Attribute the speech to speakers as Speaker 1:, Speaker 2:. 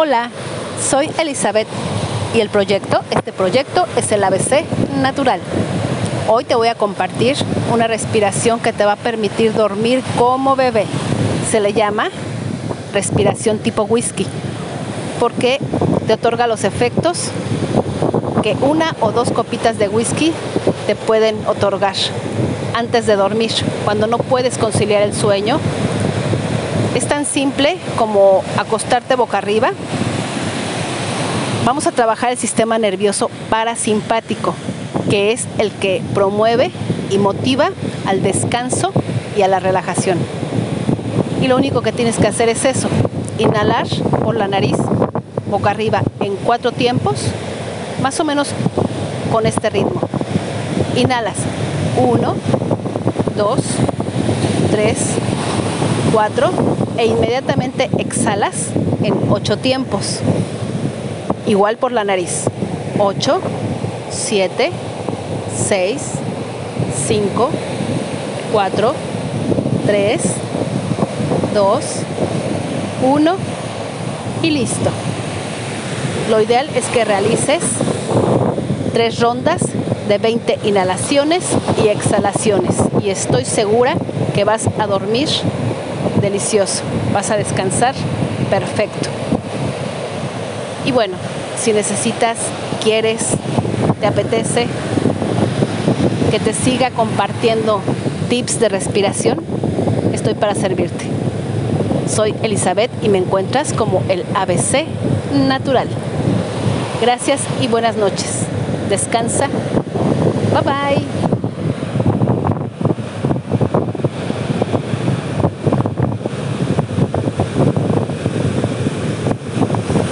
Speaker 1: Hola, soy Elizabeth y el proyecto, este proyecto es el ABC Natural. Hoy te voy a compartir una respiración que te va a permitir dormir como bebé. Se le llama respiración tipo whisky porque te otorga los efectos que una o dos copitas de whisky te pueden otorgar antes de dormir, cuando no puedes conciliar el sueño. Es tan simple como acostarte boca arriba. Vamos a trabajar el sistema nervioso parasimpático, que es el que promueve y motiva al descanso y a la relajación. Y lo único que tienes que hacer es eso, inhalar por la nariz, boca arriba, en cuatro tiempos, más o menos con este ritmo. Inhalas. Uno, dos, tres, cuatro e inmediatamente exhalas en ocho tiempos. Igual por la nariz. Ocho, siete, seis, cinco, cuatro, tres, dos, uno y listo. Lo ideal es que realices tres rondas de 20 inhalaciones y exhalaciones y estoy segura que vas a dormir delicioso, vas a descansar perfecto. Y bueno, si necesitas, quieres, te apetece que te siga compartiendo tips de respiración, estoy para servirte. Soy Elizabeth y me encuentras como el ABC Natural. Gracias y buenas noches. Descansa. Bye bye.